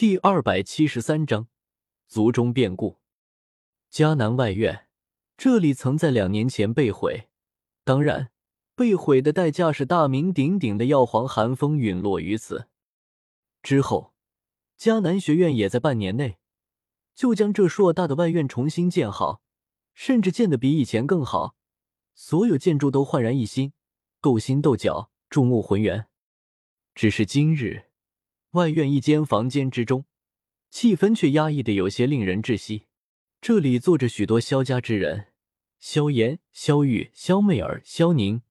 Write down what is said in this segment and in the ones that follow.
第二百七十三章族中变故。迦南外院，这里曾在两年前被毁，当然，被毁的代价是大名鼎鼎的药皇寒风陨落于此。之后，迦南学院也在半年内就将这硕大的外院重新建好，甚至建得比以前更好，所有建筑都焕然一新，斗心斗角，注目浑圆。只是今日。外院一间房间之中，气氛却压抑的有些令人窒息。这里坐着许多萧家之人：萧炎、萧玉、萧媚儿、萧宁，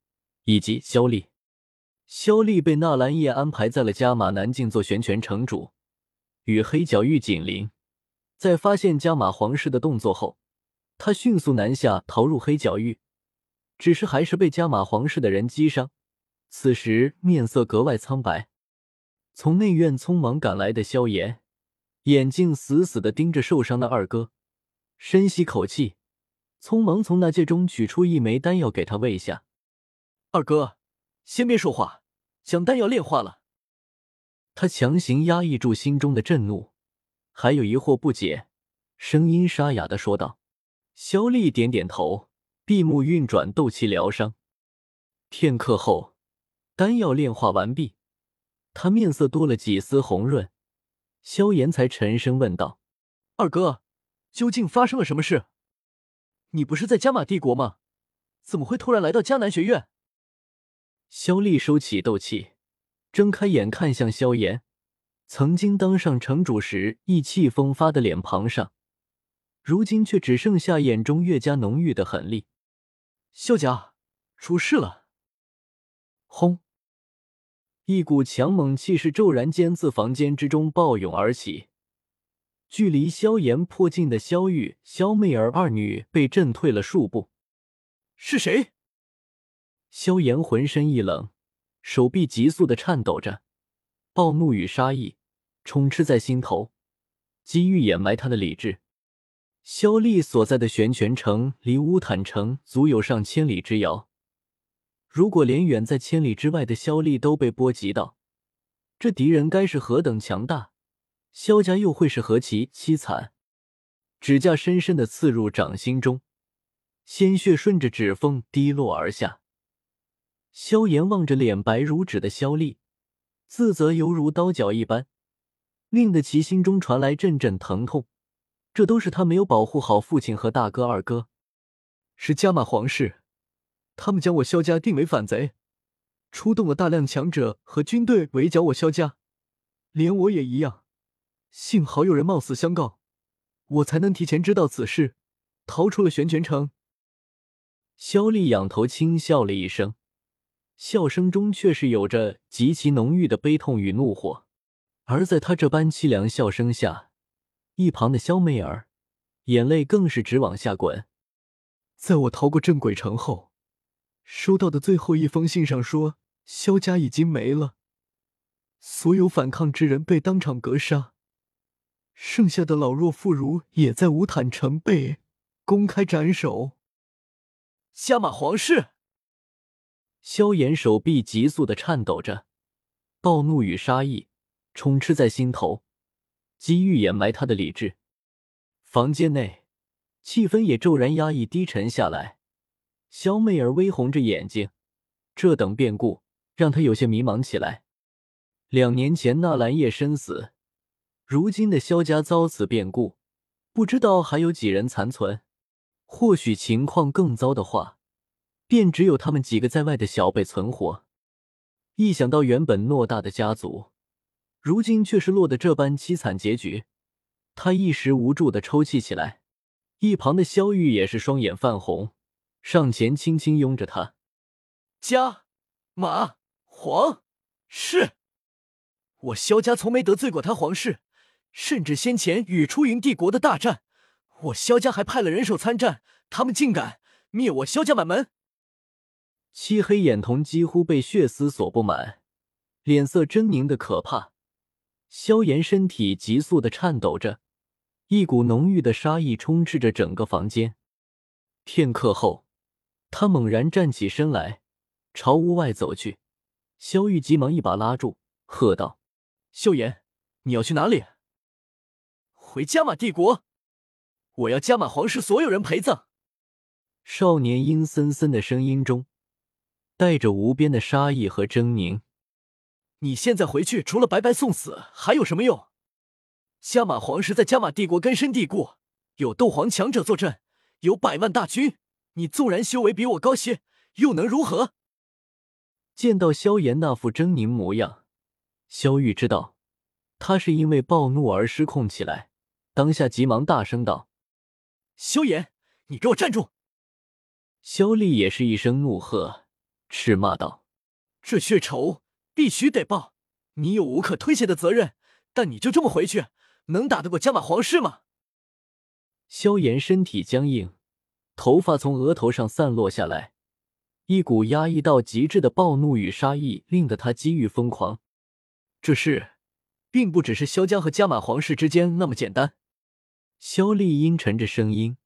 以及萧丽。萧丽被纳兰叶安排在了加马南境做玄泉城主，与黑角域紧邻。在发现加马皇室的动作后，他迅速南下逃入黑角域，只是还是被加马皇室的人击伤，此时面色格外苍白。从内院匆忙赶来的萧炎，眼睛死死的盯着受伤的二哥，深吸口气，匆忙从那戒中取出一枚丹药给他喂下。二哥，先别说话，将丹药炼化了。他强行压抑住心中的震怒，还有疑惑不解，声音沙哑的说道。萧丽点点头，闭目运转斗气疗伤。片刻后，丹药炼化完毕。他面色多了几丝红润，萧炎才沉声问道：“二哥，究竟发生了什么事？你不是在加玛帝国吗？怎么会突然来到迦南学院？”萧丽收起斗气，睁开眼看向萧炎，曾经当上城主时意气风发的脸庞上，如今却只剩下眼中越加浓郁的狠戾。萧家出事了！轰！一股强猛气势骤然间自房间之中暴涌而起，距离萧炎颇近的萧玉、萧媚儿二女被震退了数步。是谁？萧炎浑身一冷，手臂急速的颤抖着，暴怒与杀意充斥在心头，机欲掩埋他的理智。萧丽所在的玄泉城离乌坦城足有上千里之遥。如果连远在千里之外的萧丽都被波及到，这敌人该是何等强大，萧家又会是何其凄惨？指甲深深的刺入掌心中，鲜血顺着指缝滴落而下。萧炎望着脸白如纸的萧丽，自责犹如刀绞一般，令得其心中传来阵阵疼痛。这都是他没有保护好父亲和大哥二哥，是加玛皇室。他们将我萧家定为反贼，出动了大量强者和军队围剿我萧家，连我也一样。幸好有人冒死相告，我才能提前知道此事，逃出了玄泉城。萧丽仰头轻笑了一声，笑声中却是有着极其浓郁的悲痛与怒火。而在他这般凄凉笑声下，一旁的萧媚儿眼泪更是直往下滚。在我逃过镇鬼城后。收到的最后一封信上说，萧家已经没了，所有反抗之人被当场格杀，剩下的老弱妇孺也在无坦城被公开斩首。加马皇室，萧炎手臂急速的颤抖着，暴怒与杀意充斥在心头，机欲掩埋他的理智。房间内气氛也骤然压抑低沉下来。萧媚儿微红着眼睛，这等变故让她有些迷茫起来。两年前纳兰叶身死，如今的萧家遭此变故，不知道还有几人残存。或许情况更糟的话，便只有他们几个在外的小辈存活。一想到原本偌大的家族，如今却是落得这般凄惨结局，他一时无助的抽泣起来。一旁的萧玉也是双眼泛红。上前轻轻拥着他，家马皇室，我萧家从没得罪过他皇室，甚至先前与出云帝国的大战，我萧家还派了人手参战，他们竟敢灭我萧家满门！漆黑眼瞳几乎被血丝所布满，脸色狰狞的可怕。萧炎身体急速的颤抖着，一股浓郁的杀意充斥着整个房间。片刻后。他猛然站起身来，朝屋外走去。萧玉急忙一把拉住，喝道：“萧炎，你要去哪里？”回加玛帝国，我要加玛皇室所有人陪葬。少年阴森森的声音中带着无边的杀意和狰狞。你现在回去，除了白白送死，还有什么用？加玛皇室在加玛帝国根深蒂固，有斗皇强者坐镇，有百万大军。你纵然修为比我高些，又能如何？见到萧炎那副狰狞模样，萧玉知道他是因为暴怒而失控起来，当下急忙大声道：“萧炎，你给我站住！”萧丽也是一声怒喝，斥骂道：“这血仇必须得报！你有无可推卸的责任，但你就这么回去，能打得过加玛皇室吗？”萧炎身体僵硬，头发从额头上散落下来，一股压抑到极致的暴怒与杀意，令得他几欲疯狂。这事，并不只是萧家和加玛皇室之间那么简单。萧丽阴沉着声音，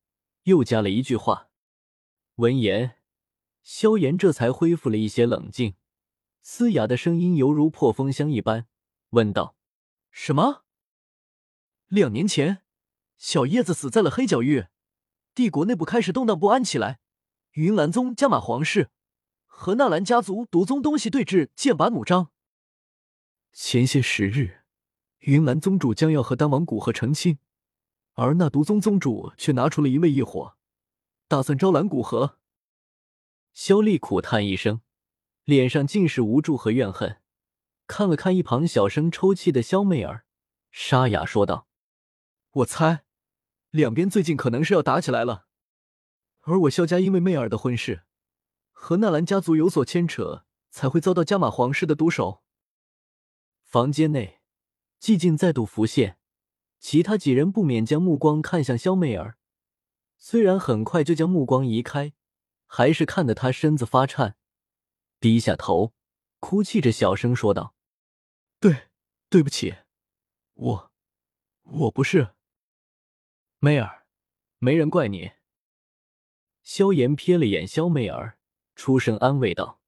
又加了一句话。闻言，萧炎这才恢复了一些冷静，嘶哑的声音犹如破风箱一般，问道：“什么？两年前，小叶子死在了黑角域，帝国内部开始动荡不安起来。云岚宗、加玛皇室和纳兰家族毒宗东西对峙，剑拔弩张。前些时日，云岚宗主将要和丹王古河成亲，而那毒宗宗主却拿出了一位异火。”打算招揽古河，萧丽苦叹一声，脸上尽是无助和怨恨。看了看一旁小声抽泣的萧媚儿，沙哑说道：“我猜，两边最近可能是要打起来了。而我萧家因为媚儿的婚事和纳兰家族有所牵扯，才会遭到加玛皇室的毒手。”房间内，寂静再度浮现，其他几人不免将目光看向萧媚儿。虽然很快就将目光移开，还是看得她身子发颤，低下头，哭泣着小声说道：“对，对不起，我，我不是。媚儿，没人怪你。”萧炎瞥了眼萧媚儿，出声安慰道：“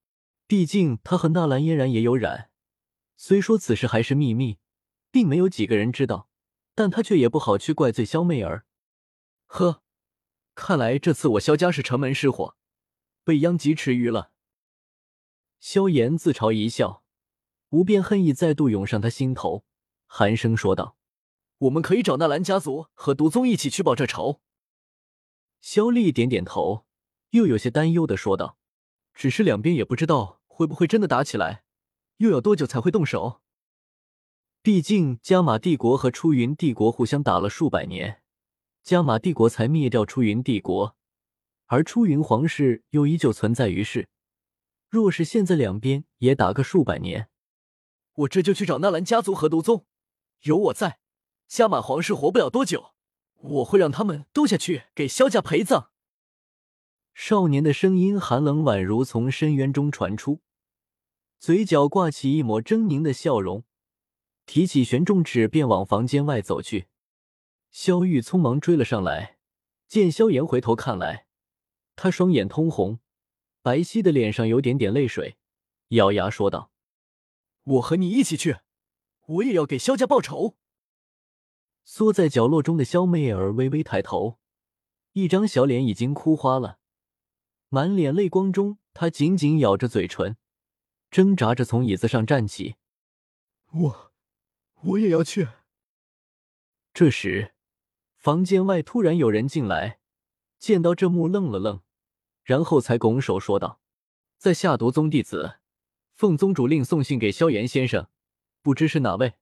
毕竟他和纳兰嫣然也有染，虽说此事还是秘密，并没有几个人知道，但他却也不好去怪罪萧媚儿。呵。”看来这次我萧家是城门失火，被殃及池鱼了。萧炎自嘲一笑，无边恨意再度涌上他心头，寒声说道：“我们可以找纳兰家族和毒宗一起去报这仇。”萧丽点点头，又有些担忧的说道：“只是两边也不知道会不会真的打起来，又要多久才会动手？毕竟加玛帝国和出云帝国互相打了数百年。”加玛帝国才灭掉出云帝国，而出云皇室又依旧存在于世。若是现在两边也打个数百年，我这就去找纳兰家族和毒宗。有我在，加满皇室活不了多久。我会让他们都下去给萧家陪葬。少年的声音寒冷宛如从深渊中传出，嘴角挂起一抹狰狞的笑容，提起玄重尺便往房间外走去。萧玉匆忙追了上来，见萧炎回头看来，他双眼通红，白皙的脸上有点点泪水，咬牙说道：“我和你一起去，我也要给萧家报仇。”缩在角落中的萧媚儿微微抬头，一张小脸已经哭花了，满脸泪光中，她紧紧咬着嘴唇，挣扎着从椅子上站起：“我，我也要去。”这时。房间外突然有人进来，见到这幕愣了愣，然后才拱手说道：“在下毒宗弟子，奉宗主令送信给萧炎先生，不知是哪位？”